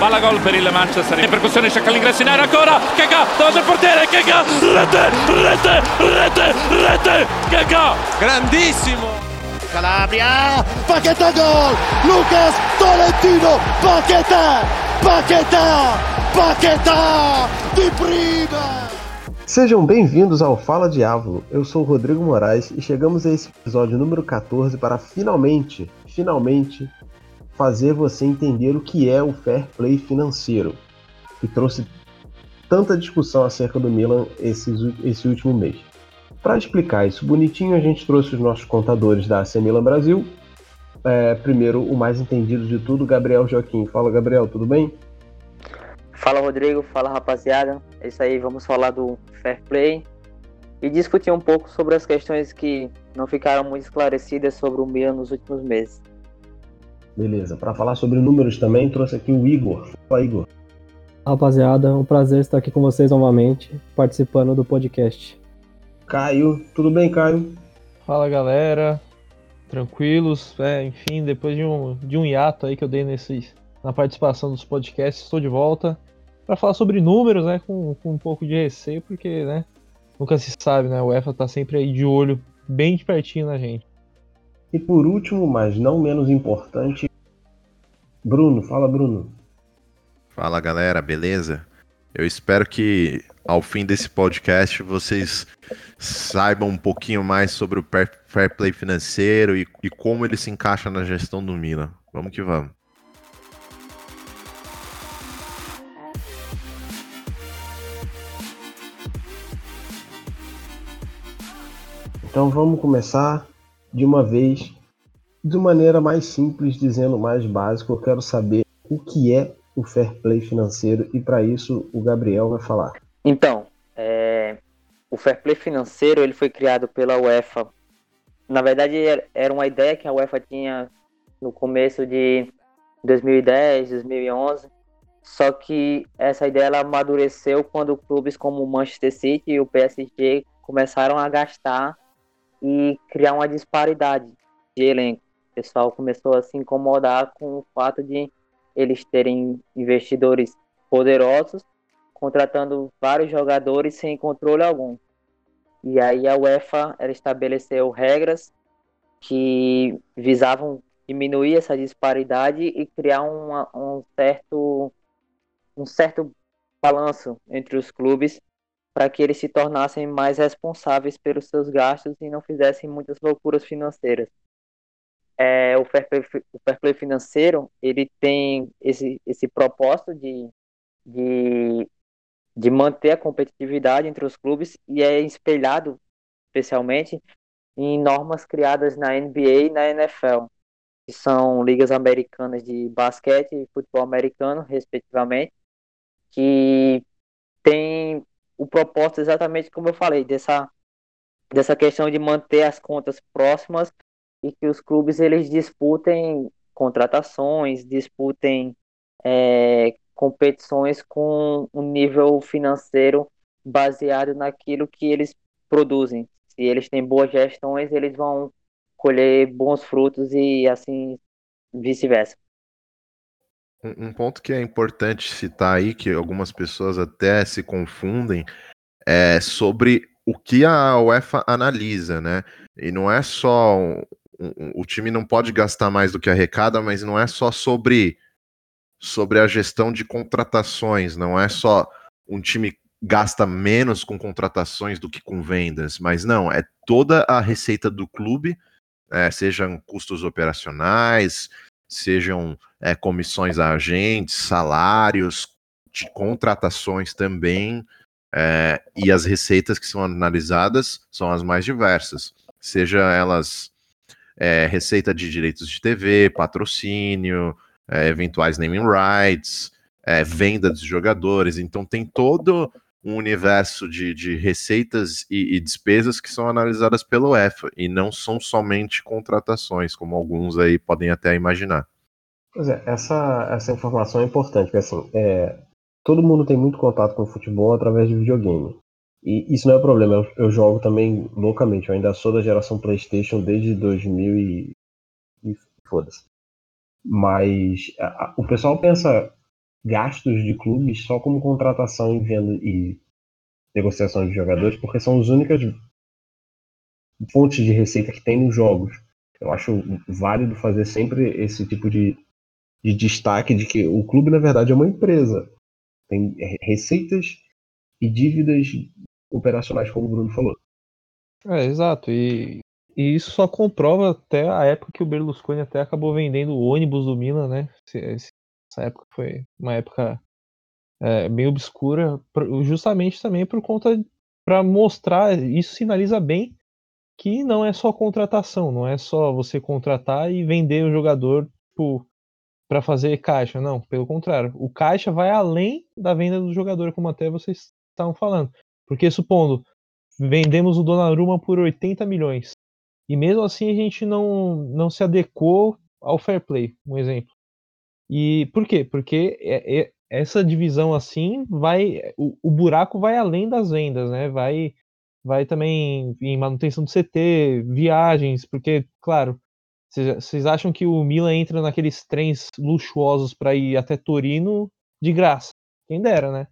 palla gol per il Manchester. In percussione cerca l'ingresso in area ancora. Keka davanti al portiere? Keka rete rete rete rete. Keka. Grandissimo. Calabria Paquetá gol. Lucas Tolentino Paquetá Paquetá Paquetá de prima. Sejam bem-vindos ao Fala Diabo. Eu sou o Rodrigo Moraes e chegamos a esse episódio número 14 para finalmente, finalmente fazer você entender o que é o fair play financeiro, que trouxe tanta discussão acerca do Milan esse, esse último mês. Para explicar isso bonitinho, a gente trouxe os nossos contadores da AC Milan Brasil. É, primeiro, o mais entendido de tudo, Gabriel Joaquim. Fala, Gabriel, tudo bem? Fala, Rodrigo. Fala, rapaziada. É isso aí, vamos falar do fair play e discutir um pouco sobre as questões que não ficaram muito esclarecidas sobre o Milan nos últimos meses. Beleza. Para falar sobre números também, trouxe aqui o Igor. Fala, Igor. Rapaziada, é um prazer estar aqui com vocês novamente, participando do podcast. Caio, tudo bem, Caio? Fala, galera. Tranquilos, é, enfim, depois de um, de um hiato aí que eu dei nesses, na participação dos podcasts, estou de volta para falar sobre números, né, com, com um pouco de receio, porque, né, nunca se sabe, né, o EFA tá sempre aí de olho bem de pertinho na gente. E por último, mas não menos importante, Bruno. Fala, Bruno. Fala, galera, beleza? Eu espero que ao fim desse podcast vocês saibam um pouquinho mais sobre o fair play financeiro e, e como ele se encaixa na gestão do Milan. Vamos que vamos. Então vamos começar de uma vez, de maneira mais simples, dizendo mais básico, eu quero saber o que é o fair play financeiro e para isso o Gabriel vai falar. Então, é, o fair play financeiro ele foi criado pela UEFA. Na verdade, era uma ideia que a UEFA tinha no começo de 2010, 2011. Só que essa ideia ela amadureceu quando clubes como o Manchester City e o PSG começaram a gastar e criar uma disparidade de elenco. O pessoal começou a se incomodar com o fato de eles terem investidores poderosos contratando vários jogadores sem controle algum. E aí a UEFA estabeleceu regras que visavam diminuir essa disparidade e criar uma, um certo um certo balanço entre os clubes para que eles se tornassem mais responsáveis pelos seus gastos e não fizessem muitas loucuras financeiras. É, o, fair play, o fair play financeiro ele tem esse, esse propósito de, de, de manter a competitividade entre os clubes e é espelhado especialmente em normas criadas na NBA e na NFL, que são ligas americanas de basquete e futebol americano, respectivamente, que tem o propósito exatamente como eu falei, dessa, dessa questão de manter as contas próximas e que os clubes eles disputem contratações, disputem é, competições com um nível financeiro baseado naquilo que eles produzem. Se eles têm boas gestões, eles vão colher bons frutos e assim vice-versa. Um, ponto que é importante citar aí, que algumas pessoas até se confundem, é sobre o que a UEFA analisa, né? E não é só. Um, um, o time não pode gastar mais do que arrecada, mas não é só sobre, sobre a gestão de contratações, não é só um time gasta menos com contratações do que com vendas, mas não, é toda a receita do clube, é, sejam custos operacionais, sejam é, comissões a agentes, salários, contratações também, é, e as receitas que são analisadas são as mais diversas, seja elas é, receita de direitos de TV, patrocínio, eventuais naming rights, venda de jogadores, então tem todo um universo de, de receitas e, e, despesas que são analisadas pelo EFA e não são somente contratações, como alguns aí podem até imaginar. Pois é, essa, essa informação é importante, porque assim, é, todo mundo tem muito contato com futebol através de videogame. E isso não é problema, eu, eu jogo também loucamente, eu ainda sou da geração Playstation desde 2000 e, e foda-se. Mas a, a, o pessoal pensa gastos de clubes só como contratação e venda e negociação de jogadores, porque são as únicas fontes de receita que tem nos jogos. Eu acho válido fazer sempre esse tipo de, de destaque de que o clube, na verdade, é uma empresa. Tem receitas e dívidas operacionais, como o Bruno falou. É, exato. E, e isso só comprova até a época que o Berlusconi até acabou vendendo o ônibus do Milan, né? Essa época foi uma época é, meio obscura, justamente também por conta para mostrar, isso sinaliza bem que não é só contratação, não é só você contratar e vender o jogador tipo, para fazer caixa, não, pelo contrário, o caixa vai além da venda do jogador, como até vocês estavam falando, porque supondo vendemos o Donnarumma por 80 milhões e mesmo assim a gente não não se adequou ao fair play, um exemplo. E por quê? Porque é, é, essa divisão assim vai o, o buraco vai além das vendas, né? Vai vai também em manutenção do CT, viagens, porque, claro, vocês acham que o Milan entra naqueles trens luxuosos para ir até Torino de graça? Quem dera, né?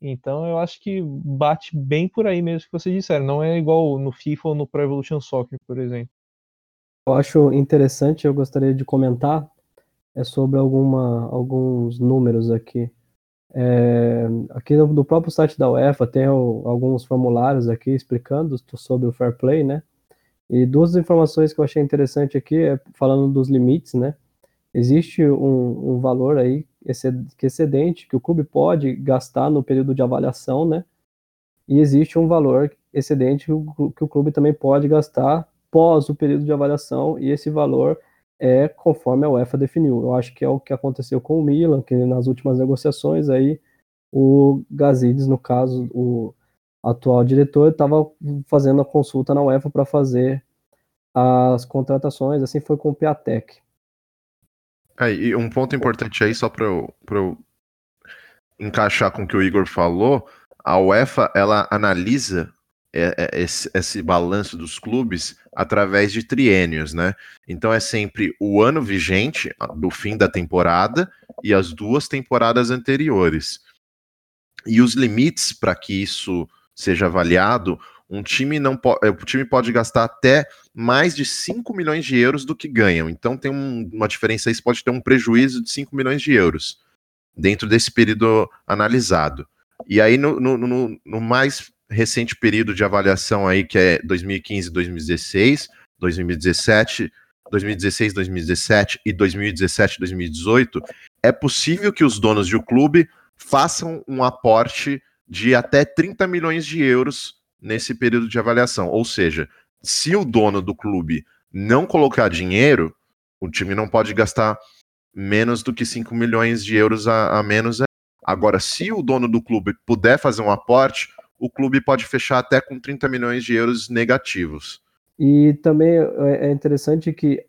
Então eu acho que bate bem por aí mesmo que vocês disseram. Não é igual no FIFA ou no Pro Evolution Soccer, por exemplo. Eu acho interessante, eu gostaria de comentar é sobre alguma, alguns números aqui. É, aqui no, próprio site da UEFA tem o, alguns formulários aqui explicando sobre o fair play, né? E duas informações que eu achei interessante aqui é falando dos limites, né? Existe um, um valor aí excedente que o clube pode gastar no período de avaliação, né? E existe um valor excedente que o, que o clube também pode gastar pós o período de avaliação e esse valor é conforme a UEFA definiu. Eu acho que é o que aconteceu com o Milan, que nas últimas negociações aí o Gazidis, no caso, o atual diretor, estava fazendo a consulta na UEFA para fazer as contratações, assim foi com o Piatek. É, e um ponto importante aí, só para eu, eu encaixar com o que o Igor falou, a UEFA ela analisa esse, esse balanço dos clubes através de triênios, né? Então é sempre o ano vigente do fim da temporada e as duas temporadas anteriores. E os limites para que isso seja avaliado, um time não pode, o time pode gastar até mais de 5 milhões de euros do que ganham. Então tem um, uma diferença você pode ter um prejuízo de 5 milhões de euros dentro desse período analisado. E aí no, no, no, no mais recente período de avaliação aí, que é 2015, 2016, 2017, 2016, 2017 e 2017, 2018, é possível que os donos de um clube façam um aporte de até 30 milhões de euros nesse período de avaliação. Ou seja, se o dono do clube não colocar dinheiro, o time não pode gastar menos do que 5 milhões de euros a, a menos. Agora, se o dono do clube puder fazer um aporte, o clube pode fechar até com 30 milhões de euros negativos. E também é, é interessante que,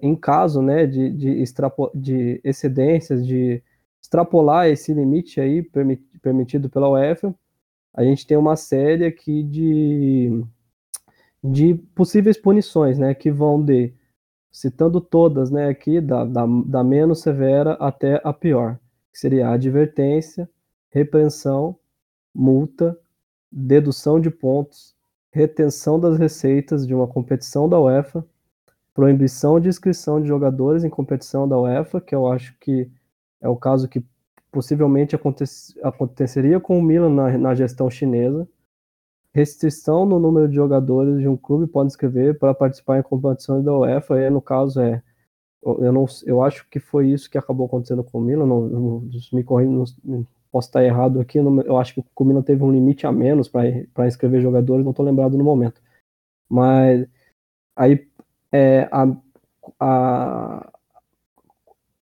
em caso né, de, de, extrapo, de excedências, de extrapolar esse limite aí permitido pela UEFA, a gente tem uma série aqui de, de possíveis punições, né, que vão de, citando todas, né, aqui, da, da, da menos severa até a pior, que seria a advertência, repreensão, multa, dedução de pontos, retenção das receitas de uma competição da UEFA, proibição de inscrição de jogadores em competição da UEFA, que eu acho que é o caso que possivelmente aconteceria com o Milan na, na, gestão chinesa, restrição no número de jogadores de um clube pode inscrever para participar em competições da UEFA, e no caso é eu não eu acho que foi isso que acabou acontecendo com o Milan, não, não me correndo posso estar errado aqui, eu acho que o Cumino teve um limite a menos para inscrever jogadores, não estou lembrado no momento. Mas aí é, a, a,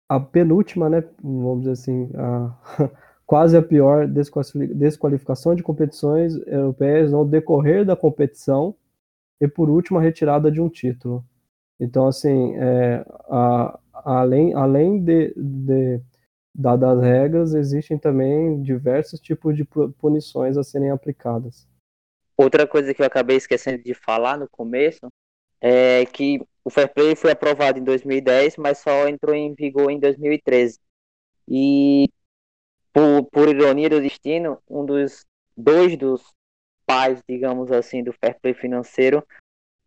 a penúltima, né, vamos dizer assim, a, quase a pior desqualificação de competições europeias no decorrer da competição e por último a retirada de um título. Então, assim, é, a, além, além de, de Dadas as regras, existem também diversos tipos de punições a serem aplicadas. Outra coisa que eu acabei esquecendo de falar no começo é que o Fair Play foi aprovado em 2010, mas só entrou em vigor em 2013. E por, por ironia do destino, um dos dois dos pais, digamos assim, do fair play financeiro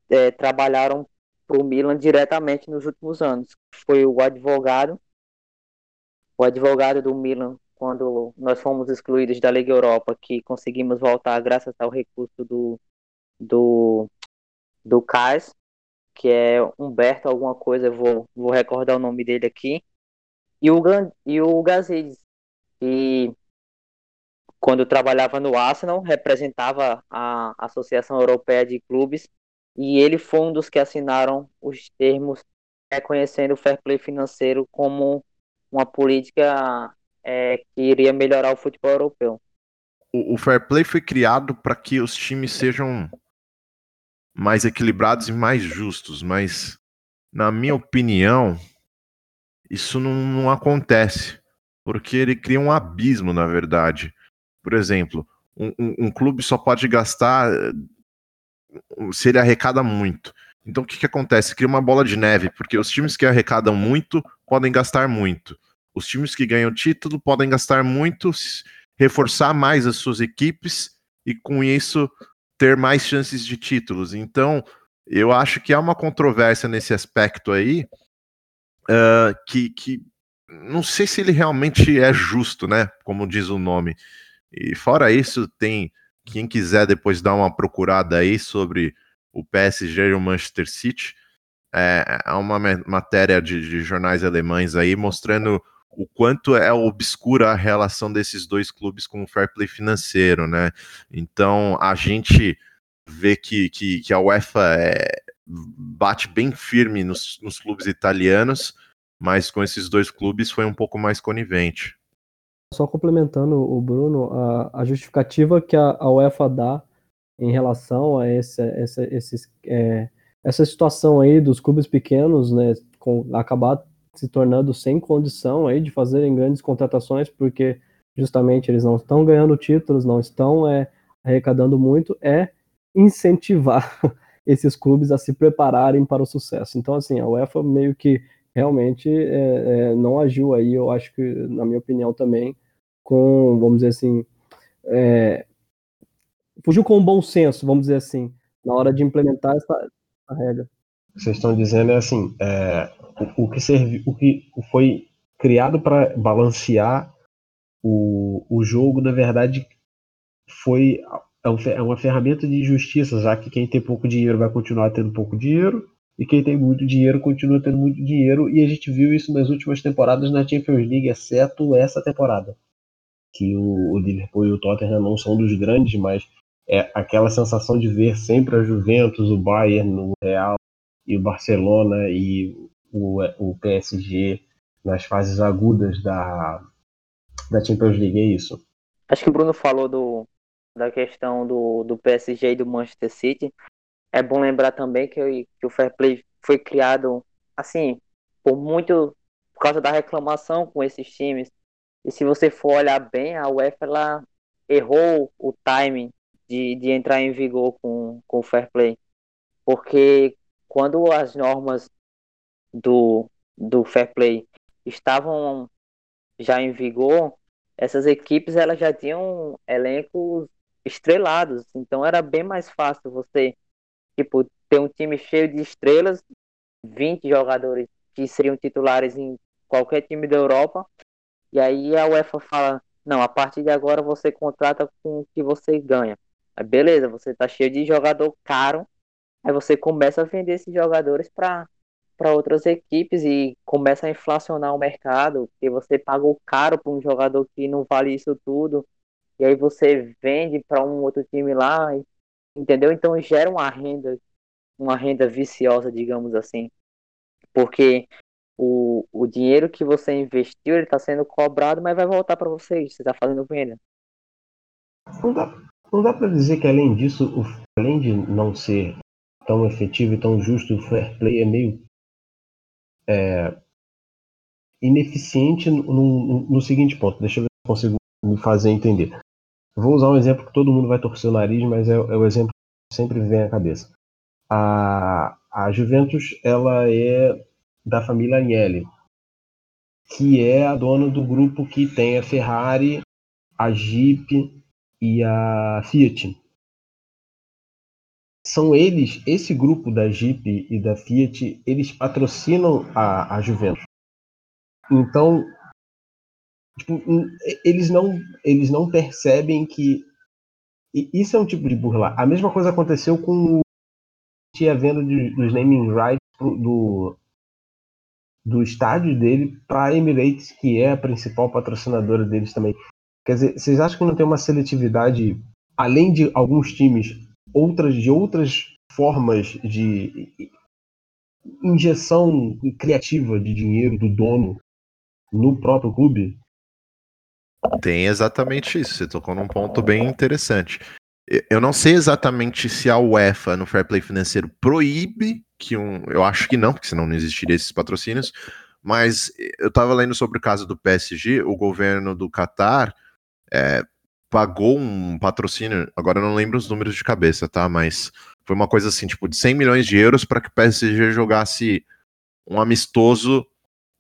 é, trabalharam para o Milan diretamente nos últimos anos. Foi o advogado, o advogado do Milan quando nós fomos excluídos da Liga Europa, que conseguimos voltar graças ao recurso do do do CAS, que é Humberto alguma coisa, vou, vou recordar o nome dele aqui, e o, e o Gazidis, que quando trabalhava no Arsenal, representava a Associação Europeia de Clubes, e ele foi um dos que assinaram os termos reconhecendo o fair play financeiro como uma política é, que iria melhorar o futebol europeu. O, o fair play foi criado para que os times sejam mais equilibrados e mais justos, mas na minha opinião, isso não, não acontece, porque ele cria um abismo, na verdade. Por exemplo, um, um, um, clube só pode gastar se ele arrecada muito. Então o que, que acontece? Cria uma bola de neve, porque os times que arrecadam muito podem gastar muito. Os times que ganham título podem gastar muito, reforçar mais as suas equipes e com isso ter mais chances de títulos. Então eu acho que há uma controvérsia nesse aspecto aí uh, que, que não sei se ele realmente é justo, né? Como diz o nome. E fora isso, tem quem quiser depois dar uma procurada aí sobre o PSG e o Manchester City. É, é uma matéria de, de jornais alemães aí mostrando o quanto é obscura a relação desses dois clubes com o fair play financeiro, né? Então a gente vê que, que, que a UEFA é, bate bem firme nos, nos clubes italianos, mas com esses dois clubes foi um pouco mais conivente. Só complementando o Bruno, a, a justificativa que a, a, UEFA dá em relação a esse, essa, esses, é, essa situação aí dos clubes pequenos, né, com, acabar se tornando sem condição aí de fazerem grandes contratações, porque justamente eles não estão ganhando títulos, não estão é, arrecadando muito, é incentivar esses clubes a se prepararem para o sucesso. Então, assim, a UEFA meio que realmente é, é, não agiu aí, eu acho que, na minha opinião também, com, vamos dizer assim, é, fugiu com um bom senso, vamos dizer assim, na hora de implementar essa, regra. Vocês estão dizendo é assim, é, o, o, que servi, o que foi criado para balancear o, o jogo, na verdade, foi é, é uma ferramenta de justiça, já que quem tem pouco dinheiro vai continuar tendo pouco dinheiro, e quem tem muito dinheiro continua tendo muito dinheiro, e a gente viu isso nas últimas temporadas na Champions League, exceto essa temporada que o, o Liverpool e o Tottenham não são dos grandes, mas é aquela sensação de ver sempre a Juventus, o Bayern, o Real e o Barcelona e o, o PSG nas fases agudas da, da Champions League, é isso. Acho que o Bruno falou do, da questão do, do PSG e do Manchester City. É bom lembrar também que, que o Fair Play foi criado, assim, por muito por causa da reclamação com esses times e se você for olhar bem, a UEFA ela errou o timing de, de entrar em vigor com, com o fair play. Porque quando as normas do, do fair play estavam já em vigor, essas equipes elas já tinham elencos estrelados. Então era bem mais fácil você tipo, ter um time cheio de estrelas, 20 jogadores que seriam titulares em qualquer time da Europa, e aí a UEFA fala: não, a partir de agora você contrata com o que você ganha. Aí beleza, você tá cheio de jogador caro, aí você começa a vender esses jogadores para para outras equipes e começa a inflacionar o mercado, porque você pagou caro para um jogador que não vale isso tudo, e aí você vende para um outro time lá, entendeu? Então gera uma renda, uma renda viciosa, digamos assim. Porque o, o dinheiro que você investiu ele está sendo cobrado, mas vai voltar para você. Você está fazendo venda. Não dá, não dá para dizer que além disso, além de não ser tão efetivo e tão justo, o fair play é meio é, ineficiente no, no, no, seguinte ponto. Deixa eu ver se eu consigo me fazer entender. Vou usar um exemplo que todo mundo vai torcer o nariz, mas é, é o exemplo que sempre vem à cabeça. A, a Juventus ela é da família Agnelli. que é a dona do grupo que tem a Ferrari, a Jeep e a Fiat. São eles, esse grupo da Jeep e da Fiat, eles patrocinam a, a Juventus. Então, tipo, eles não, eles não percebem que isso é um tipo de burla. A mesma coisa aconteceu com o a venda de, dos naming rights do, do estádio dele para a Emirates, que é a principal patrocinadora deles também. Quer dizer, vocês acham que não tem uma seletividade, além de alguns times, outras de outras formas de injeção criativa de dinheiro do dono no próprio clube? Tem exatamente isso. Você tocou num ponto bem interessante. Eu não sei exatamente se a UEFA no fair play financeiro proíbe que um. Eu acho que não, porque senão não existiria esses patrocínios. Mas eu estava lendo sobre o caso do PSG, o governo do Qatar é, pagou um patrocínio, agora eu não lembro os números de cabeça, tá? Mas foi uma coisa assim, tipo, de 100 milhões de euros para que o PSG jogasse um amistoso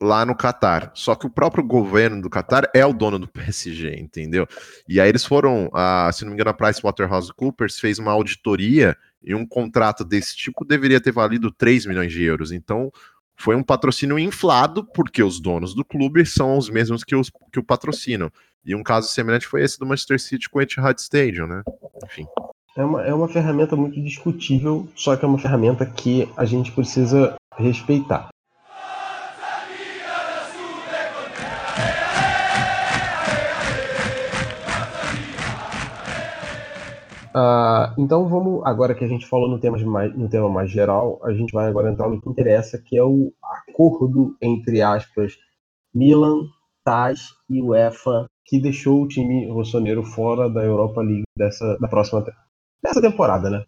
lá no Catar. Só que o próprio governo do Catar é o dono do PSG, entendeu? E aí eles foram, a, se não me engano, a PricewaterhouseCoopers fez uma auditoria e um contrato desse tipo deveria ter valido 3 milhões de euros. Então, foi um patrocínio inflado, porque os donos do clube são os mesmos que, os, que o patrocinam. E um caso semelhante foi esse do Manchester City com o Etihad Stadium, né? Enfim. É uma, é uma ferramenta muito discutível, só que é uma ferramenta que a gente precisa respeitar. Uh, então vamos, agora que a gente falou no tema, mais, no tema mais geral, a gente vai agora entrar no que interessa, que é o acordo, entre aspas, Milan, TAS e UEFA, que deixou o time rossoneiro fora da Europa League dessa, da próxima dessa temporada, né?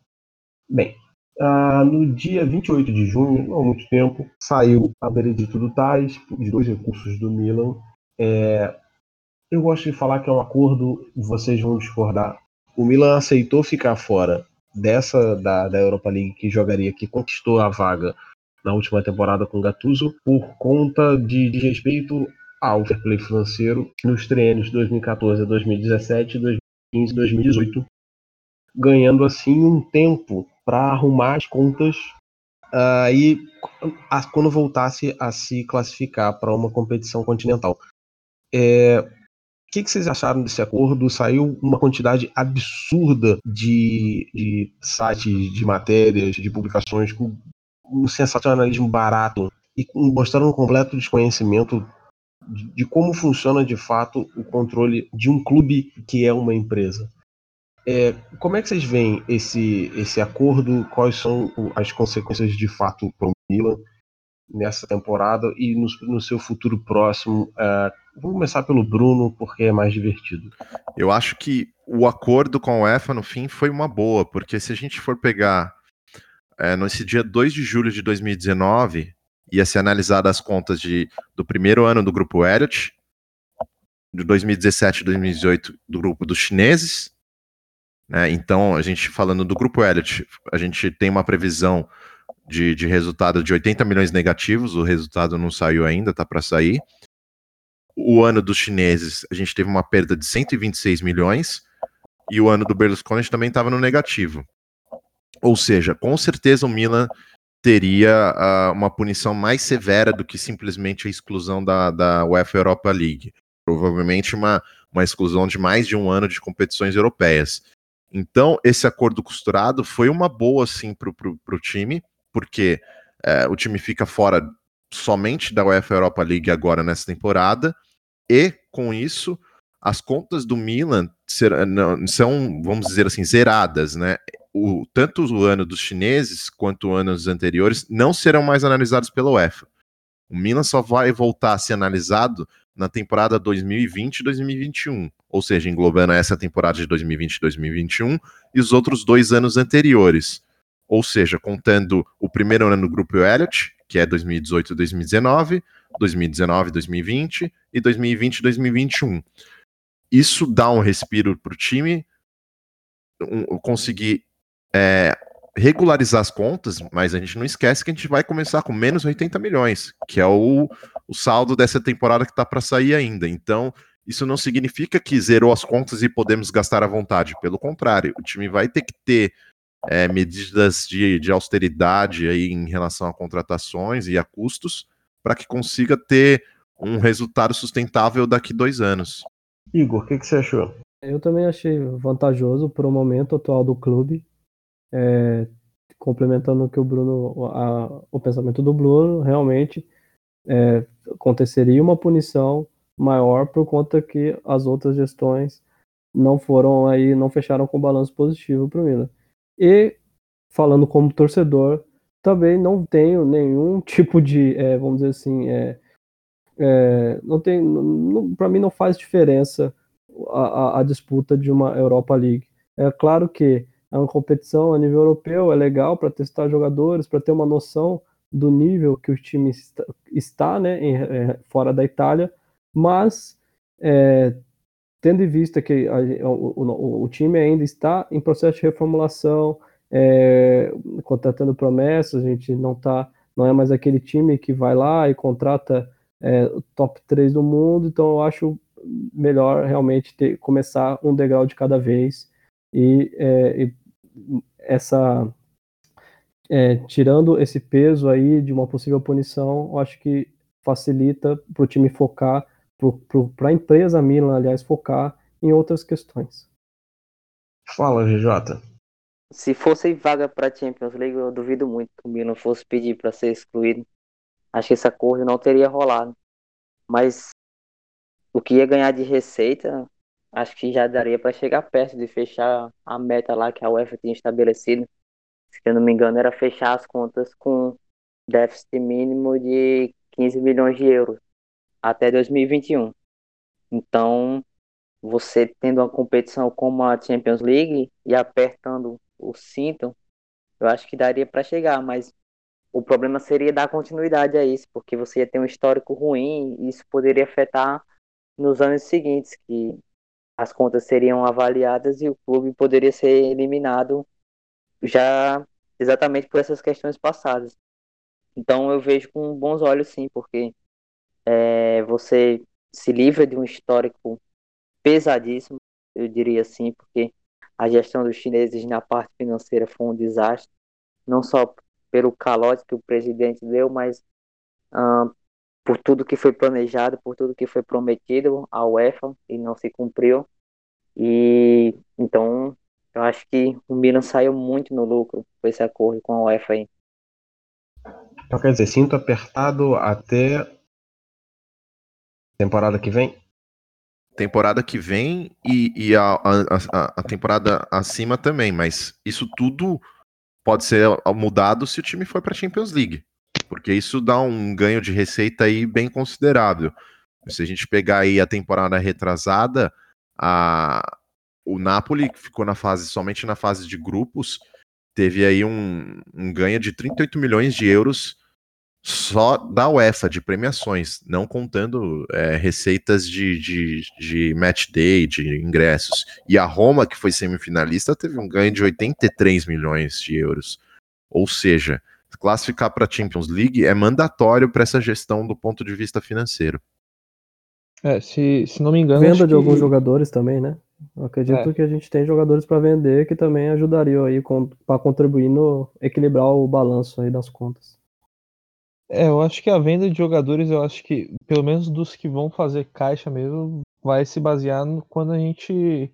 Bem, uh, no dia 28 de junho, não há muito tempo, saiu a veredito do TAS, os dois recursos do Milan. É, eu gosto de falar que é um acordo, vocês vão discordar o Milan aceitou ficar fora dessa da, da Europa League que jogaria, que conquistou a vaga na última temporada com Gattuso, por conta de, de respeito ao fair play financeiro nos treinos 2014 a 2017, 2015 e 2018, ganhando assim um tempo para arrumar as contas uh, e quando voltasse a se classificar para uma competição continental. É, o que, que, vocês acharam desse acordo? Saiu uma quantidade absurda de, de sites, de matérias, de publicações com um sensacionalismo barato e mostrando um completo desconhecimento de, de como funciona de fato o controle de um clube que é uma empresa. É, como é que vocês veem esse, esse acordo? Quais são as consequências de fato para o Milan nessa temporada e no, no seu futuro próximo? Uh, Vou começar pelo Bruno, porque é mais divertido. Eu acho que o acordo com a UEFA, no fim, foi uma boa, porque se a gente for pegar é, nesse dia 2 de julho de 2019, ia ser analisada as contas de, do primeiro ano do grupo Elliott, de 2017 e 2018 do grupo dos chineses. Né? Então, a gente falando do grupo Elliott, a gente tem uma previsão de, de resultado de 80 milhões negativos, o resultado não saiu ainda, tá para sair o ano dos chineses, a gente teve uma perda de 126 milhões, e o ano do Berlusconi também estava no negativo. Ou seja, com certeza o Milan teria uh, uma punição mais severa do que simplesmente a exclusão da, da UEFA Europa League. Provavelmente uma, uma exclusão de mais de um ano de competições europeias. Então, esse acordo costurado foi uma boa, sim, para o time, porque uh, o time fica fora somente da UEFA Europa League agora nessa temporada, e com isso as contas do Milan são, vamos dizer assim, zeradas, né? O, tanto o ano dos chineses quanto anos anteriores não serão mais analisados pela UEFA. O Milan só vai voltar a ser analisado na temporada 2020 e 2021, ou seja, englobando essa temporada de 2020 e 2021 os outros dois anos anteriores. Ou seja, contando o primeiro ano no grupo Elliott, que é 2018 e 2019, 2019 2020 e 2020 2021. Isso dá um respiro para o time um, conseguir é, regularizar as contas, mas a gente não esquece que a gente vai começar com menos 80 milhões, que é o, o saldo dessa temporada que está para sair ainda. Então, isso não significa que zerou as contas e podemos gastar à vontade. Pelo contrário, o time vai ter que ter é, medidas de, de austeridade aí em relação a contratações e a custos para que consiga ter um resultado sustentável daqui dois anos. Igor, o que, que, você achou? Eu também achei vantajoso para o momento atual do clube, é, complementando o que o Bruno, a, o pensamento do Bruno, realmente é, aconteceria uma punição maior por conta que as outras gestões não foram aí, não fecharam com balanço positivo para o Milan. E falando como torcedor, também não tenho nenhum tipo de, é, vamos dizer assim, é, é, não tem, para mim não faz diferença a, a, a, disputa de uma Europa League. É claro que é uma competição a nível europeu, é legal para testar jogadores, para ter uma noção do nível que o time está, está né, em, é, fora da Itália, mas é, tendo em vista que a, o, o, o, time ainda está em processo de reformulação, é, contratando promessas, a gente não tá, não é mais aquele time que vai lá e contrata é, o top 3 do mundo, então eu acho melhor realmente ter, começar um degrau de cada vez e, é, e essa é, tirando esse peso aí de uma possível punição, eu acho que facilita para o time focar, para a empresa Milan, aliás, focar em outras questões. Fala, RJ. Se fosse vaga para Champions League, eu duvido muito que o Milan fosse pedir para ser excluído acho que esse acordo não teria rolado. Mas o que ia ganhar de receita, acho que já daria para chegar perto de fechar a meta lá que a UEFA tinha estabelecido. Se eu não me engano, era fechar as contas com déficit mínimo de 15 milhões de euros até 2021. Então, você tendo uma competição como a Champions League e apertando o cinto, eu acho que daria para chegar, mas o problema seria dar continuidade a isso, porque você ia ter um histórico ruim e isso poderia afetar nos anos seguintes, que as contas seriam avaliadas e o clube poderia ser eliminado já exatamente por essas questões passadas. Então eu vejo com bons olhos sim, porque é, você se livra de um histórico pesadíssimo, eu diria assim, porque a gestão dos chineses na parte financeira foi um desastre, não só pelo calote que o presidente deu, mas uh, por tudo que foi planejado, por tudo que foi prometido à UEFA e não se cumpriu. E então eu acho que o Milan saiu muito no lucro com esse acordo com a UEFA aí. Então quer dizer, sinto apertado até temporada que vem? Temporada que vem e, e a, a, a temporada acima também, mas isso tudo pode ser mudado se o time for para a Champions League, porque isso dá um ganho de receita aí bem considerável. Se a gente pegar aí a temporada retrasada, a, o Napoli ficou na fase somente na fase de grupos, teve aí um, um ganho de 38 milhões de euros só da UEFA de premiações, não contando é, receitas de, de, de, match day, de ingressos. E a Roma, que foi semifinalista, teve um ganho de 83 milhões de euros. Ou seja, classificar para a Champions League é mandatório para essa gestão do ponto de vista financeiro. É, se, se não me engano. Venda de que... alguns jogadores também, né? Eu acredito é. que a gente tem jogadores para vender que também ajudariam aí para contribuir no equilibrar o balanço aí das contas. É, eu acho que a venda de jogadores, eu acho que, pelo menos dos que vão fazer caixa mesmo, vai se basear no, quando a gente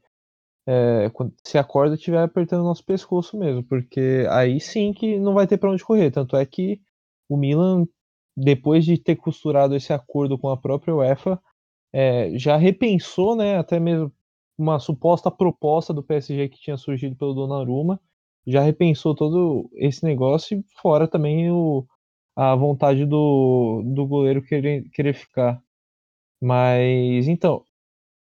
é, quando, se a corda estiver apertando o nosso pescoço mesmo, porque aí sim que não vai ter para onde correr. Tanto é que o Milan, depois de ter costurado esse acordo com a própria UEFA, é, já repensou, né, até mesmo uma suposta proposta do PSG que tinha surgido pelo Donnarumma, já repensou todo esse negócio fora também o a vontade do, do goleiro querer, querer ficar. Mas então,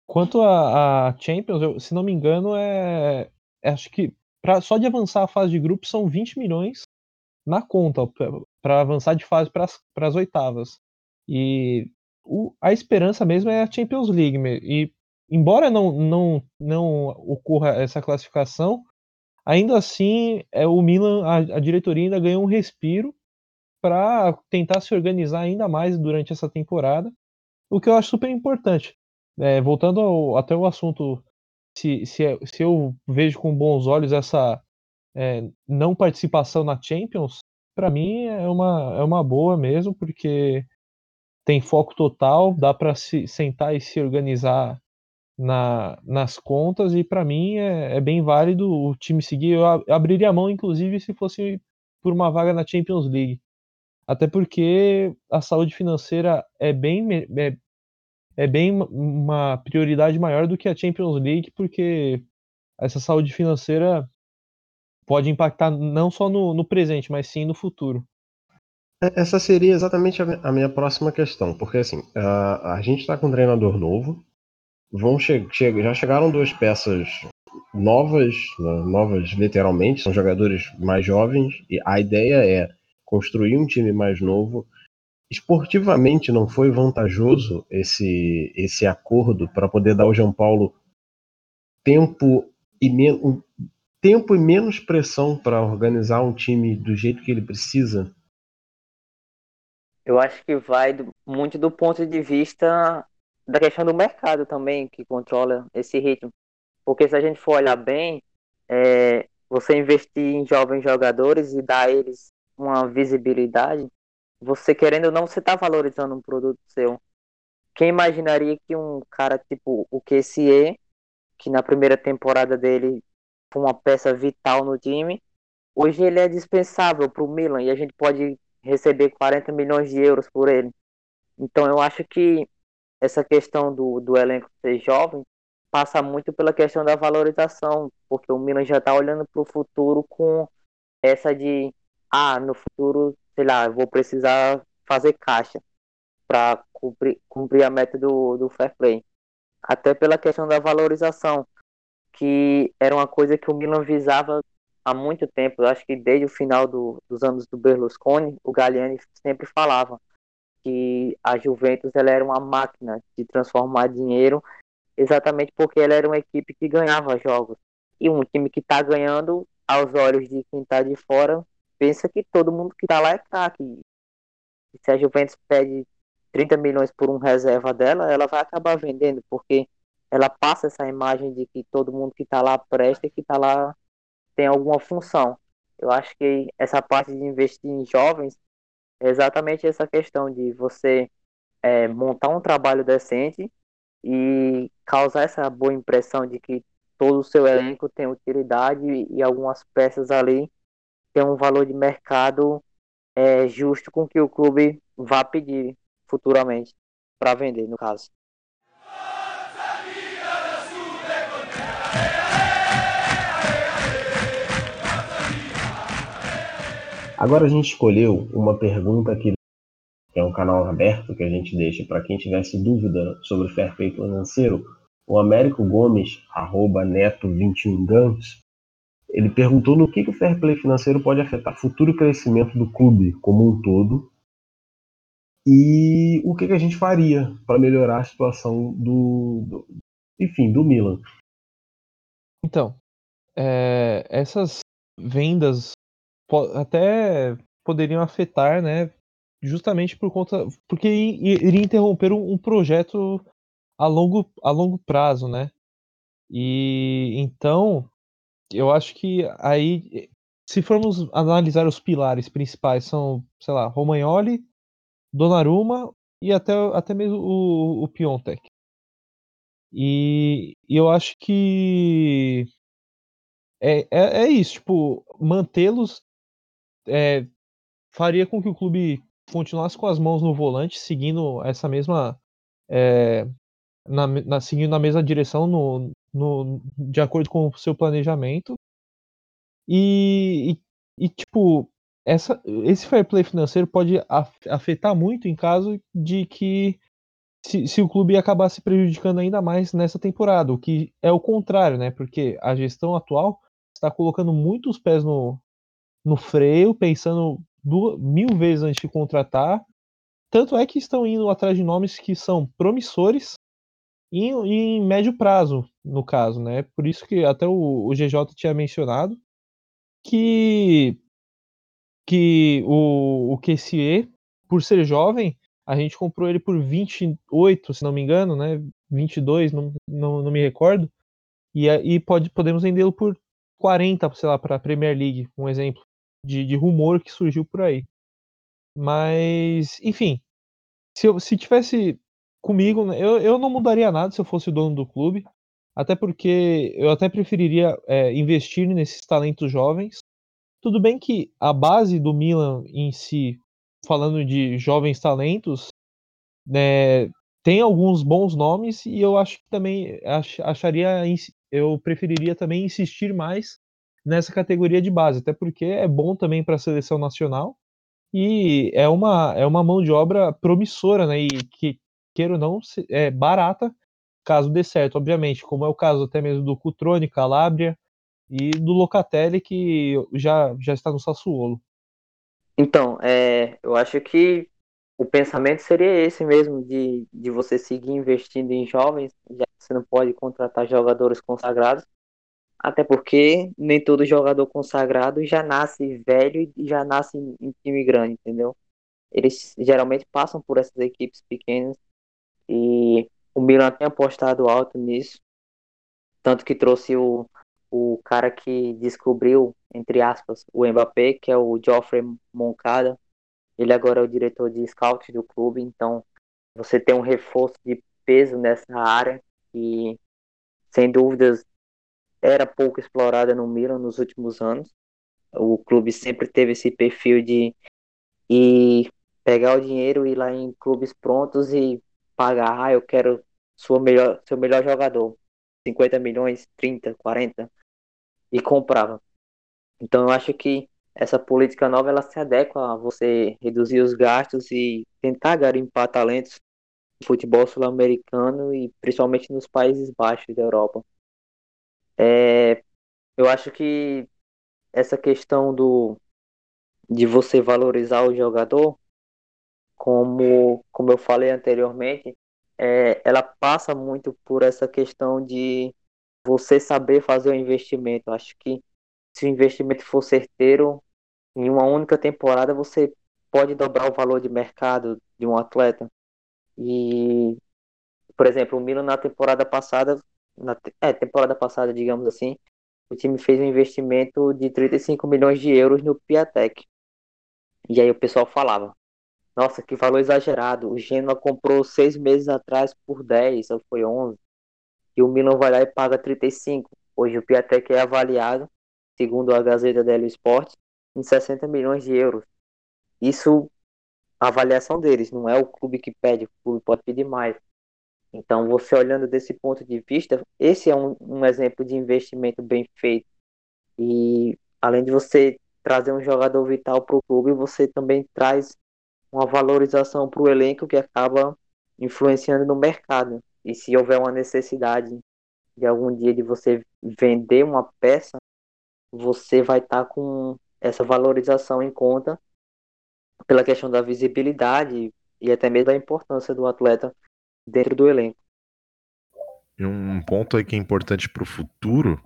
quanto a, a Champions, eu, se não me engano, é, é acho que pra, só de avançar a fase de grupo são 20 milhões na conta para avançar de fase para as oitavas. E o, a esperança mesmo é a Champions League. E embora não, não, não ocorra essa classificação, ainda assim é o Milan, a, a diretoria ainda ganhou um respiro para tentar se organizar ainda mais durante essa temporada, o que eu acho super importante. É, voltando ao, até o assunto, se, se, é, se, eu vejo com bons olhos essa é, não participação na Champions, para mim é uma, é uma boa mesmo, porque tem foco total, dá para se sentar e se organizar na, nas contas, e para mim é, é, bem válido o time seguir. Eu abriria a mão, inclusive, se fosse por uma vaga na Champions League. Até porque a saúde financeira é bem, é, é bem uma prioridade maior do que a Champions League, porque essa saúde financeira pode impactar não só no, no presente, mas sim no futuro. É, essa seria exatamente a minha próxima questão, porque assim, a, a gente está com um treinador novo, vão che che já chegaram duas peças novas, né, novas literalmente, são jogadores mais jovens, e a ideia é construir um time mais novo. Esportivamente não foi vantajoso esse, esse acordo para poder dar ao João Paulo tempo e, um, tempo e menos pressão para organizar um time do jeito que ele precisa? Eu acho que vai do, muito do ponto de vista da questão do mercado também, que controla esse ritmo. Porque se a gente for olhar bem, é, você investir em jovens jogadores e dar a eles uma visibilidade, você querendo ou não, você está valorizando um produto seu. Quem imaginaria que um cara tipo o QCE, que na primeira temporada dele foi uma peça vital no time, hoje ele é dispensável para o Milan e a gente pode receber 40 milhões de euros por ele. Então eu acho que essa questão do, do elenco ser jovem passa muito pela questão da valorização, porque o Milan já está olhando para o futuro com essa de ah, no futuro, sei lá, vou precisar fazer caixa para cumprir, cumprir a meta do, do fair play. Até pela questão da valorização, que era uma coisa que o Milan visava há muito tempo. Acho que desde o final do, dos anos do Berlusconi, o Galliani sempre falava que a Juventus ela era uma máquina de transformar dinheiro, exatamente porque ela era uma equipe que ganhava jogos. E um time que está ganhando, aos olhos de quem está de fora, pensa que todo mundo que tá lá é craque. Se a Juventus pede 30 milhões por um reserva dela, ela vai acabar vendendo, porque ela passa essa imagem de que todo mundo que tá lá presta e que tá lá tem alguma função. Eu acho que essa parte de investir em jovens é exatamente essa questão de você é, montar um trabalho decente e causar essa boa impressão de que todo o seu elenco tem utilidade e algumas peças ali ter um valor de mercado é, justo com que o clube vá pedir futuramente para vender, no caso. Agora a gente escolheu uma pergunta que é um canal aberto que a gente deixa para quem tivesse dúvida sobre fair play financeiro. O Américo Gomes, arroba neto21gans, ele perguntou no que, que o fair play financeiro pode afetar o futuro crescimento do clube como um todo e o que, que a gente faria para melhorar a situação do, do, enfim, do Milan. Então, é, essas vendas até poderiam afetar, né? Justamente por conta, porque iria interromper um, um projeto a longo, a longo prazo, né? E então eu acho que aí, se formos analisar os pilares principais, são, sei lá, Romagnoli, Donnarumma e até, até mesmo o, o Piontek. E, e eu acho que é, é, é isso, tipo, mantê-los é, faria com que o clube continuasse com as mãos no volante, seguindo essa mesma. É, na, na, seguindo na mesma direção no, no, de acordo com o seu planejamento. E, e, e, tipo, essa, esse fair play financeiro pode afetar muito em caso de que se, se, o clube acabar se prejudicando ainda mais nessa temporada, o que é o contrário, né? Porque a gestão atual está colocando muitos pés no, no freio, pensando duas, mil vezes antes de contratar. Tanto é que estão indo atrás de nomes que são promissores e, e em médio prazo, no caso, né? Por isso que até o, o GJ tinha mencionado que que o, o QCE, por ser jovem, a gente comprou ele por 28, se não me engano, né? 22, não, não, não me recordo. E aí pode, podemos vendê-lo por 40, sei lá, para a Premier League, um exemplo de, de rumor que surgiu por aí. Mas, enfim, se, eu, se tivesse comigo, né, eu, eu não mudaria nada se eu fosse o dono do clube, até porque eu até preferiria é, investir nesses talentos jovens. Tudo bem que a base do Milan em si, falando de jovens talentos, né, tem alguns bons nomes e eu acho que também ach, acharia eu preferiria também insistir mais nessa categoria de base, até porque é bom também para a seleção nacional e é uma, é uma mão de obra promissora, né? E que, queira ou não, é barata, caso dê certo, obviamente, como é o caso até mesmo do Cutrone, Calabria e do Locatelli, que já, já está no Sassuolo. Então, é, eu acho que o pensamento seria esse mesmo, de, de você seguir investindo em jovens, já que você não pode contratar jogadores consagrados, até porque nem todo jogador consagrado já nasce velho e já nasce em time grande, entendeu? Eles geralmente passam por essas equipes pequenas e o Milan tem apostado alto nisso, tanto que trouxe o, o cara que descobriu, entre aspas, o Mbappé, que é o Geoffrey Moncada, ele agora é o diretor de scout do clube, então você tem um reforço de peso nessa área e sem dúvidas era pouco explorada no Milan nos últimos anos. O clube sempre teve esse perfil de ir pegar o dinheiro e ir lá em clubes prontos e pagar, ah, eu quero sua melhor, seu melhor jogador, 50 milhões, 30, 40 e comprava. Então eu acho que essa política nova ela se adequa a você reduzir os gastos e tentar garimpar talentos no futebol sul-americano e principalmente nos Países Baixos da Europa. É, eu acho que essa questão do de você valorizar o jogador, como, como eu falei anteriormente, é, ela passa muito por essa questão de você saber fazer o investimento. Acho que se o investimento for certeiro, em uma única temporada você pode dobrar o valor de mercado de um atleta. E, por exemplo, o Milan na temporada passada, na é, temporada passada, digamos assim, o time fez um investimento de 35 milhões de euros no Piatek. E aí o pessoal falava, nossa, que valor exagerado. O Genoa comprou seis meses atrás por 10, ou foi 11. E o Milan vai lá e paga 35. Hoje o Piatek é avaliado, segundo a Gazeta dello Sport, em 60 milhões de euros. Isso, a avaliação deles, não é o clube que pede, o clube pode pedir mais. Então, você olhando desse ponto de vista, esse é um, um exemplo de investimento bem feito. E além de você trazer um jogador vital para o clube, você também traz uma valorização para o elenco que acaba influenciando no mercado. E se houver uma necessidade de algum dia de você vender uma peça, você vai estar tá com essa valorização em conta pela questão da visibilidade e até mesmo da importância do atleta dentro do elenco. E um ponto aí que é importante para o futuro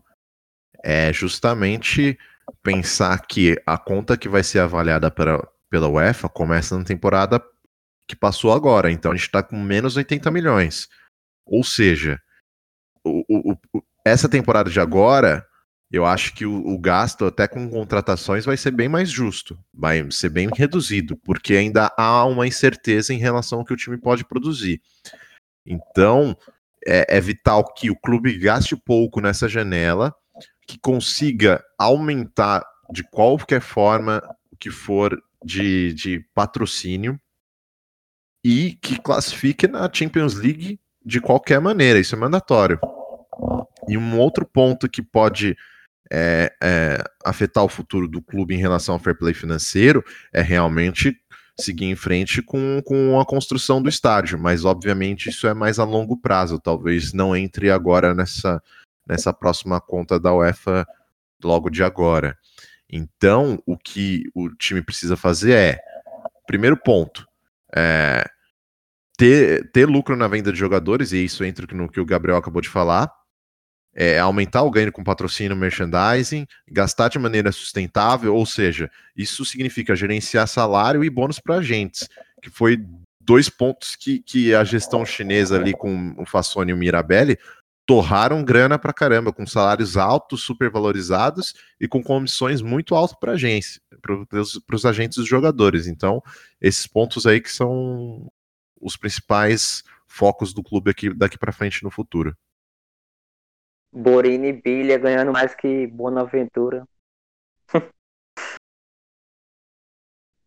é justamente pensar que a conta que vai ser avaliada pela, pela UEFA começa na temporada que passou agora. Então a gente está com menos 80 milhões. Ou seja, o, o, o, essa temporada de agora eu acho que o, gasto, até com contratações, vai ser bem mais justo, vai ser bem reduzido, porque ainda há uma incerteza em relação ao que o time pode produzir. Então, é, é vital que o clube gaste pouco nessa janela, que consiga aumentar de qualquer forma que for de, de patrocínio e que classifique na Champions League de qualquer maneira, isso é mandatório. E um outro ponto que pode é, é, afetar o futuro do clube em relação ao fair play financeiro é realmente seguir em frente com, com a construção do estádio, mas obviamente isso é mais a longo prazo, talvez não entre agora nessa, nessa próxima conta da UEFA logo de agora. Então, o que o time precisa fazer é, primeiro ponto, é, ter, ter lucro na venda de jogadores, e isso entra no que o Gabriel acabou de falar, é, aumentar o ganho com patrocínio merchandising, gastar de maneira sustentável, ou seja, isso significa gerenciar salário e bônus para agentes, que foi dois pontos que, que a gestão chinesa ali com o Fassoni e o Mirabelli torraram grana para caramba, com salários altos, supervalorizados e com comissões muito altas para agência, para os agentes dos jogadores. Então, esses pontos aí que são os principais focos do clube aqui daqui para frente no futuro. Borini e Bilha ganhando mais que Bonaventura.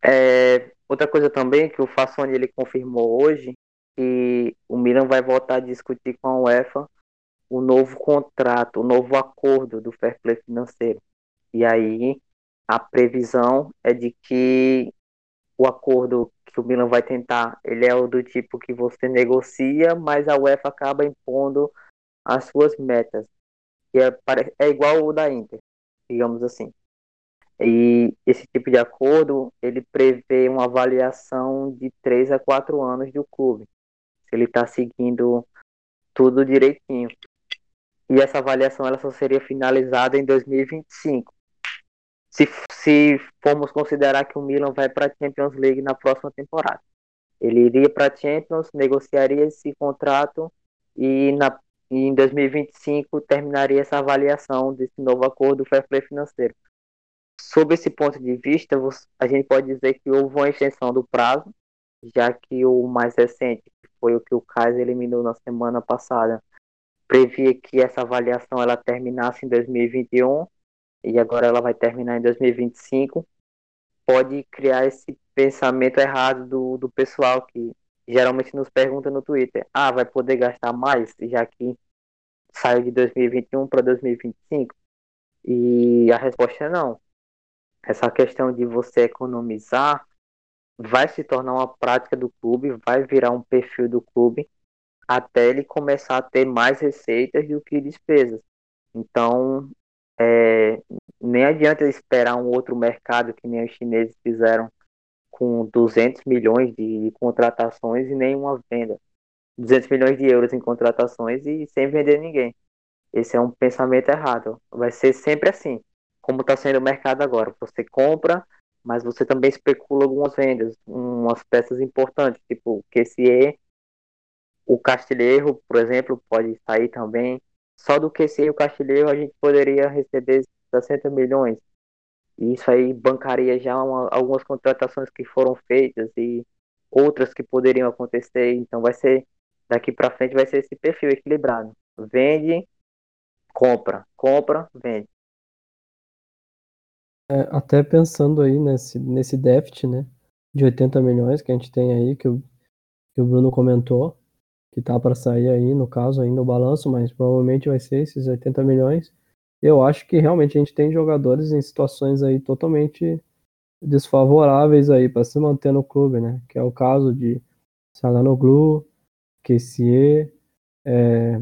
é, outra coisa também que o Fassoni ele confirmou hoje que o Milan vai voltar a discutir com a UEFA o novo contrato, o novo acordo do fair play financeiro. E aí a previsão é de que o acordo que o Milan vai tentar, ele é o do tipo que você negocia, mas a UEFA acaba impondo as suas metas que é, é igual o da Inter, digamos assim. E esse tipo de acordo, ele prevê uma avaliação de 3 a 4 anos do clube, se ele está seguindo tudo direitinho. E essa avaliação ela só seria finalizada em 2025. Se, se formos considerar que o Milan vai para a Champions League na próxima temporada. Ele iria para a Champions, negociaria esse contrato e na e em 2025 terminaria essa avaliação desse novo acordo do fair play financeiro. Sob esse ponto de vista, a gente pode dizer que houve uma extensão do prazo, já que o mais recente, que foi o que o Kaiser eliminou na semana passada, previa que essa avaliação ela terminasse em 2021 e agora ela vai terminar em 2025, pode criar esse pensamento errado do, do pessoal que geralmente nos pergunta no Twitter, ah, vai poder gastar mais, já que saiu de 2021 para 2025? E a resposta é não. Essa questão de você economizar vai se tornar uma prática do clube, vai virar um perfil do clube, até ele começar a ter mais receitas do que despesas. Então, é, nem adianta esperar um outro mercado que nem os chineses fizeram com 200 milhões de contratações e nenhuma venda. 200 milhões de euros em contratações e sem vender ninguém. Esse é um pensamento errado. Vai ser sempre assim, como está sendo o mercado agora. Você compra, mas você também especula algumas vendas, umas peças importantes, tipo o QCE, o Castilheiro, por exemplo, pode sair também. Só do QCE e o Castilheiro a gente poderia receber 60 milhões. E isso aí bancaria já uma, algumas contratações que foram feitas e outras que poderiam acontecer. Então vai ser daqui para frente vai ser esse perfil equilibrado. Vende, compra, compra, vende. É, até pensando aí nesse, nesse déficit, né, de 80 milhões que a gente tem aí, que o, que o Bruno comentou, que tá para sair aí, no caso, ainda o balanço, mas provavelmente vai ser esses 80 milhões eu acho que realmente a gente tem jogadores em situações aí totalmente desfavoráveis aí para se manter no clube, né? Que é o caso de Salanoglu, Kessie, é,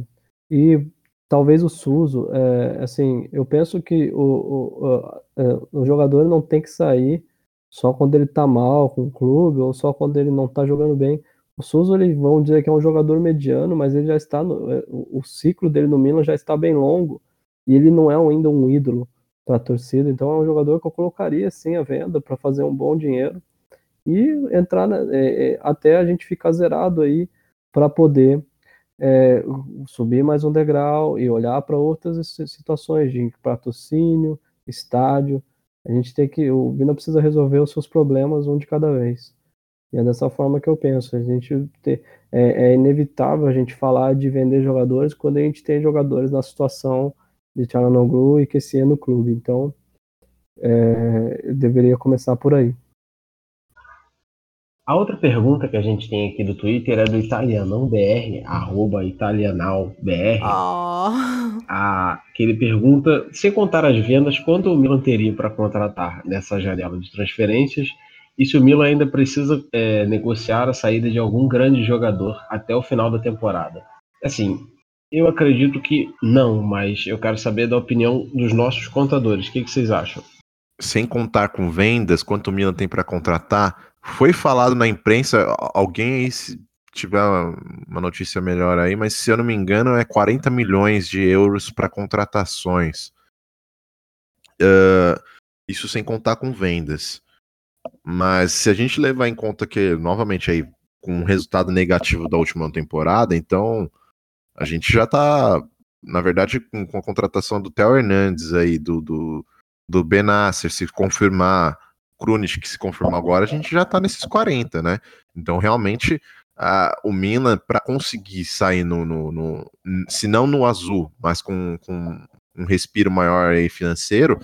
e talvez o Suso. É, assim, eu penso que o, o, o, é, o, jogador não tem que sair só quando ele tá mal com o clube ou só quando ele não tá jogando bem. O Suso, eles vão dizer que é um jogador mediano, mas ele já está no, é, o ciclo dele no Milan já está bem longo e ele não é ainda um ídolo para a torcida, então é um jogador que eu colocaria sim à venda para fazer um bom dinheiro e entrar na, é, é, até a gente ficar zerado aí para poder é, subir mais um degrau e olhar para outras situações de patrocínio, estádio. A gente tem que, o Vina precisa resolver os seus problemas um de cada vez. E é dessa forma que eu penso. A gente ter, é, é inevitável a gente falar de vender jogadores quando a gente tem jogadores na situação de Tchalanoglu e Kessie é no clube. Então, é, deveria começar por aí. A outra pergunta que a gente tem aqui do Twitter é do italianãobr, arroba italianaubr. Oh. A, que ele pergunta, se contar as vendas, quanto o Milan teria para contratar nessa janela de transferências e se o Milan ainda precisa é, negociar a saída de algum grande jogador até o final da temporada. Assim, eu acredito que não, mas eu quero saber da opinião dos nossos contadores. O que, que vocês acham? Sem contar com vendas, quanto o Milan tem para contratar, foi falado na imprensa, alguém aí tiver uma notícia melhor aí, mas se eu não me engano é 40 milhões de euros para contratações. Uh, isso sem contar com vendas. Mas se a gente levar em conta que, novamente, aí, com um resultado negativo da última temporada, então a gente já tá, na verdade, com, com a contratação do Theo Hernandes aí, do, do, do Benasser, se confirmar, Krunic que se confirmar agora, a gente já tá nesses 40, né? Então, realmente, a, o Milan, para conseguir sair no, no, no, se não no azul, mas com, com um respiro maior aí financeiro,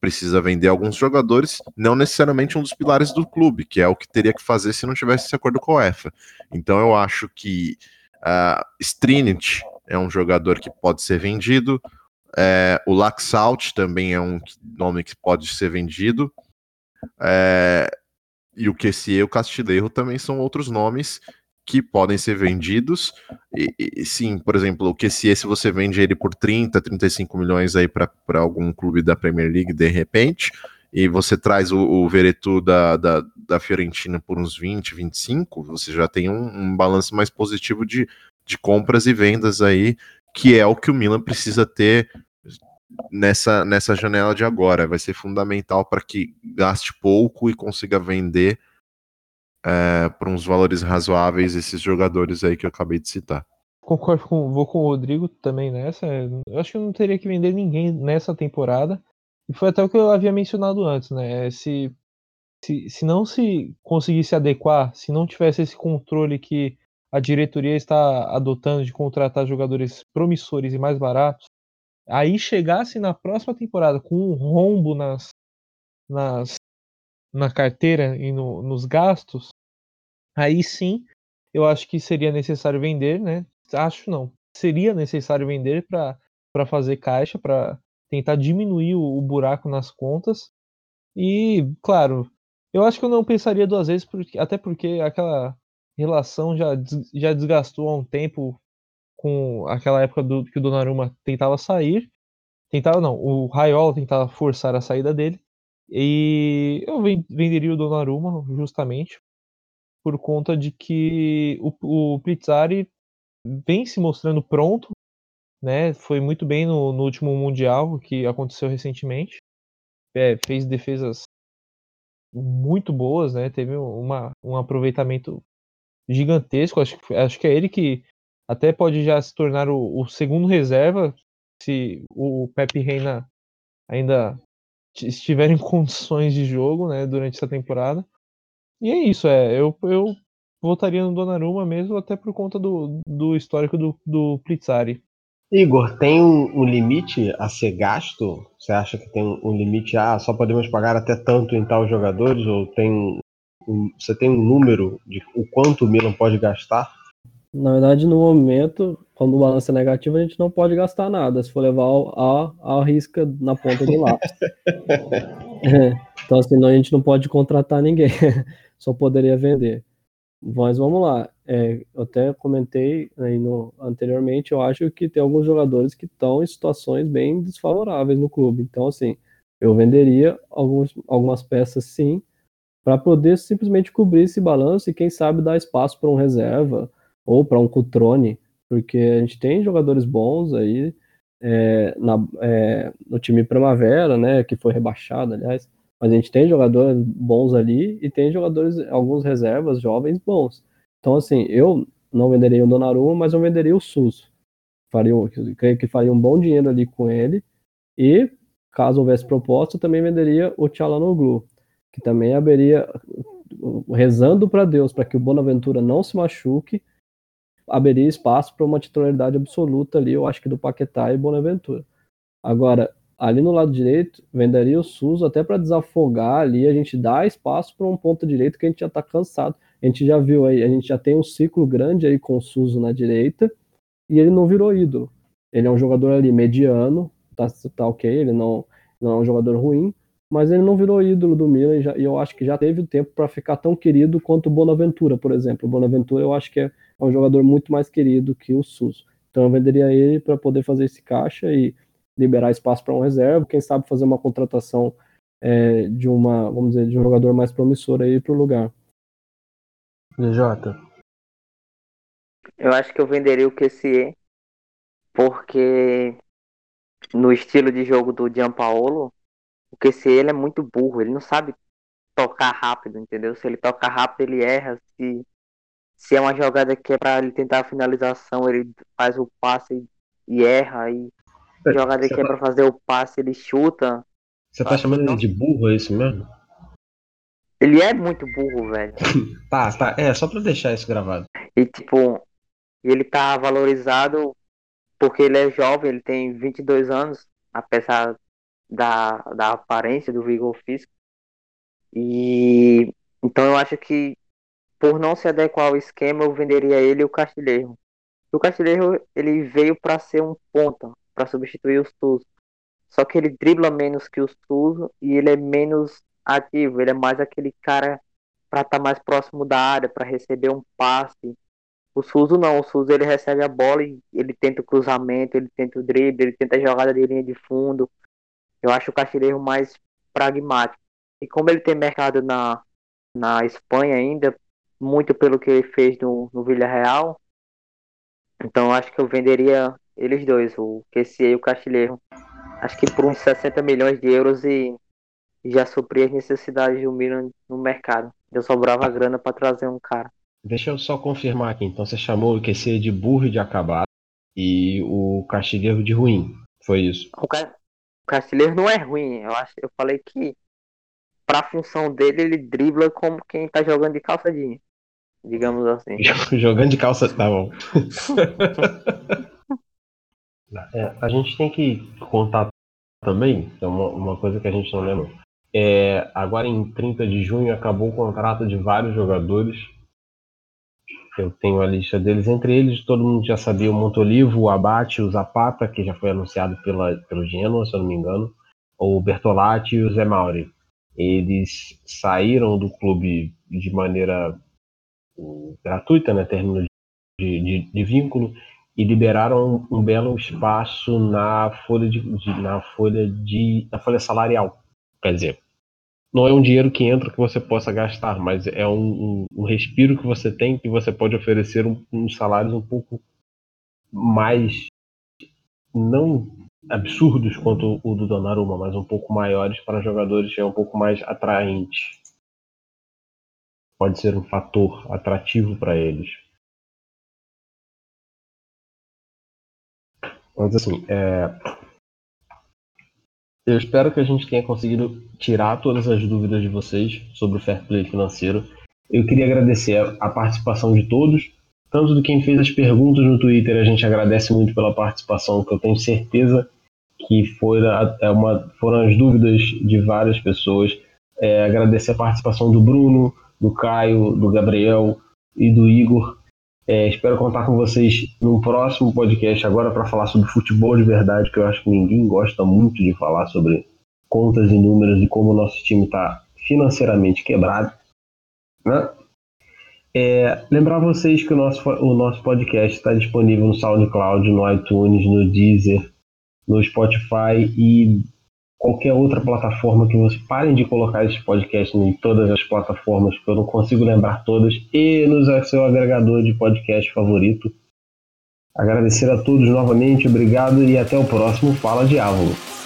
precisa vender alguns jogadores, não necessariamente um dos pilares do clube, que é o que teria que fazer se não tivesse esse acordo com a UEFA. Então eu acho que uh, Strinit é um jogador que pode ser vendido, é, o Laxalt também é um nome que pode ser vendido, é, e o QC e o Castilheiro também são outros nomes que podem ser vendidos. E, e, sim, por exemplo, o QCE, se você vende ele por 30, 35 milhões aí para algum clube da Premier League de repente, e você traz o, o Veretu da, da, da, Fiorentina por uns 20, 25, você já tem um, um balanço mais positivo de, de compras e vendas aí, que é o que o Milan precisa ter nessa, nessa janela de agora. Vai ser fundamental para que gaste pouco e consiga vender é, por uns valores razoáveis esses jogadores aí que eu acabei de citar. Concordo com, vou com o Rodrigo também nessa. Eu acho que eu não teria que vender ninguém nessa temporada. E foi até o que eu havia mencionado antes, né? Se, se, se não se conseguisse adequar, se não tivesse esse controle que a diretoria está adotando de contratar jogadores promissores e mais baratos, aí chegasse na próxima temporada com um rombo nas, nas na carteira e no, nos gastos, aí sim eu acho que seria necessário vender, né? Acho não. Seria necessário vender para fazer caixa, para tentar diminuir o, o, buraco nas contas. E, claro, eu acho que eu não pensaria duas vezes, porque, até porque aquela relação já, já desgastou há um tempo com aquela época do, que o Donnarumma tentava sair. Tentava não, o Raiola tentava forçar a saída dele. E eu venderia o Donnarumma justamente por conta de que o, o Pizzari vem se mostrando pronto, né? Foi muito bem no, no último mundial que aconteceu recentemente. É, fez defesas muito boas, né? Teve uma, um aproveitamento gigantesco. Acho, acho que é ele que até pode já se tornar o, o segundo reserva se o Pepe Reina ainda estiverem em condições de jogo, né, durante essa temporada. E é isso, é, eu, eu votaria no Donnarumma mesmo, até por conta do, do histórico do, do Plitzari. Igor, tem um, um, limite a ser gasto? Você acha que tem um, limite, ah, só podemos pagar até tanto em tal jogadores? Ou tem um, você tem um número de o quanto o Milan pode gastar? Na verdade, no momento, quando o balanço é negativo, a gente não pode gastar nada, se for levar a, a risca na ponta do lápis. então, assim, a gente não pode contratar ninguém, só poderia vender. Mas vamos lá, é, eu até comentei aí no, anteriormente, eu acho que tem alguns jogadores que estão em situações bem desfavoráveis no clube. Então, assim, eu venderia alguns, algumas peças sim, para poder simplesmente cobrir esse balanço e quem sabe dar espaço para um reserva ou para um Cutrone porque a gente tem jogadores bons aí é, na, é, no time Primavera, né, que foi rebaixado, aliás, mas a gente tem jogadores bons ali e tem jogadores, alguns reservas jovens bons. Então, assim, eu não venderia o Donnarumma, mas eu venderia o SUS. Faria, creio que faria um bom dinheiro ali com ele e, caso houvesse proposta, eu também venderia o Tchalanoglu, que também abriria, rezando para Deus para que o Bonaventura não se machuque, abriria espaço para uma titularidade absoluta ali, eu acho que do Paquetá e Bonaventura. Agora, ali no lado direito, venderia o Suso até para desafogar ali, a gente dá espaço para um ponto direito que a gente já está cansado. A gente já viu aí, a gente já tem um ciclo grande aí com o Suso na direita e ele não virou ídolo. Ele é um jogador ali mediano, tá, tá ok, ele não, não é um jogador ruim, mas ele não virou ídolo do Milan e, já, e eu acho que já teve o tempo para ficar tão querido quanto o Bonaventura, por exemplo. O Bonaventura eu acho que é é um jogador muito mais querido que o Suso. Então eu venderia ele para poder fazer esse caixa e liberar espaço para um reserva, quem sabe fazer uma contratação é, de uma, vamos dizer, de um jogador mais promissor aí para o lugar. DJ. Eu acho que eu venderia o QCE porque no estilo de jogo do Gianpaolo, o QCE ele é muito burro, ele não sabe tocar rápido, entendeu? Se ele toca rápido, ele erra. Se, se é uma jogada que é para ele tentar a finalização, ele faz o passe e erra. E É, jogada que é tá- para fazer o passe, ele chuta. Você tá chamando ele de burro, é isso mesmo? Ele é muito burro, velho. Tá, tá. É, só pra deixar isso gravado. E tipo, ele tá valorizado porque ele é jovem, ele tem 22 anos, apesar da, da aparência, do vigor físico. E então eu acho que por não se adequar ao esquema, eu venderia ele o Castilheiro. O Castilheiro ele veio para ser um ponta, para substituir os Tuz. Só que ele dribla menos que os Tuz e ele é menos ativo, ele é mais aquele cara para estar mais próximo da área, para receber um passe. O Suso não, o Suso ele recebe a bola e ele tenta o cruzamento, ele tenta o drible, ele tenta a jogada de linha de fundo. Eu acho o Castilheiro mais pragmático. E como ele tem mercado na, na Espanha ainda, muito pelo que ele fez no, no Villarreal, então eu acho que eu venderia eles dois, o QC e o Castilheiro. Acho que por uns 60 milhões de euros e, já suprir as necessidades do Milan no mercado. Já sobrava grana para trazer um cara. Deixa eu só confirmar aqui. Então você chamou o QC de burro de acabado e o Castilheiro de ruim. Foi isso. O, Ca... o Castilheiro não é ruim. Eu, acho... eu falei que pra função dele, ele dribla como quem tá jogando de calça jeans. Digamos assim. Jogando de calça. Tá bom. É, a gente tem que contar também, é uma, uma coisa que a gente não lembra. É, agora em 30 de junho acabou o contrato de vários jogadores. Eu tenho a lista deles. Entre eles, todo mundo já sabia o Montolivo, o Abate, o Zapata, que já foi anunciado pela, pelo Genoa, se eu não me engano, o Bertolatti e o Zé Mauri. Eles saíram do clube de maneira hum, gratuita, né, término de, de, de vínculo, e liberaram um, um belo espaço na folha de, de, na folha de na folha salarial. Quer dizer, não é um dinheiro que entra que você possa gastar, mas é um, um, um respiro que você tem que você pode oferecer um, uns salários um pouco mais não absurdos quanto o do Donnarumma, mas um pouco maiores para jogadores é um pouco mais atraentes. Pode ser um fator atrativo para eles. Mas assim, é... eu espero que a gente tenha conseguido tirar todas as dúvidas de vocês sobre o fair play financeiro. Eu queria agradecer a participação de todos, tanto de quem fez as perguntas no Twitter, a gente agradece muito pela participação, que eu tenho certeza que foi é uma, foram as dúvidas de várias pessoas. É, agradecer a participação do Bruno, do Caio, do Gabriel e do Igor. É, espero contar com vocês no próximo podcast agora para falar sobre futebol de verdade, que eu acho que ninguém gosta muito de falar sobre contas e números e como o nosso time está financeiramente quebrado. Né? É, lembrar vocês que o nosso, o nosso podcast está disponível no SoundCloud, no iTunes, no Deezer, no Spotify e qualquer outra plataforma que vocês parem de colocar esse podcast em todas as plataformas, que eu não consigo lembrar todas, e no seu agregador de podcast favorito. Agradecer a todos novamente, obrigado e até o próximo Fala Diabo.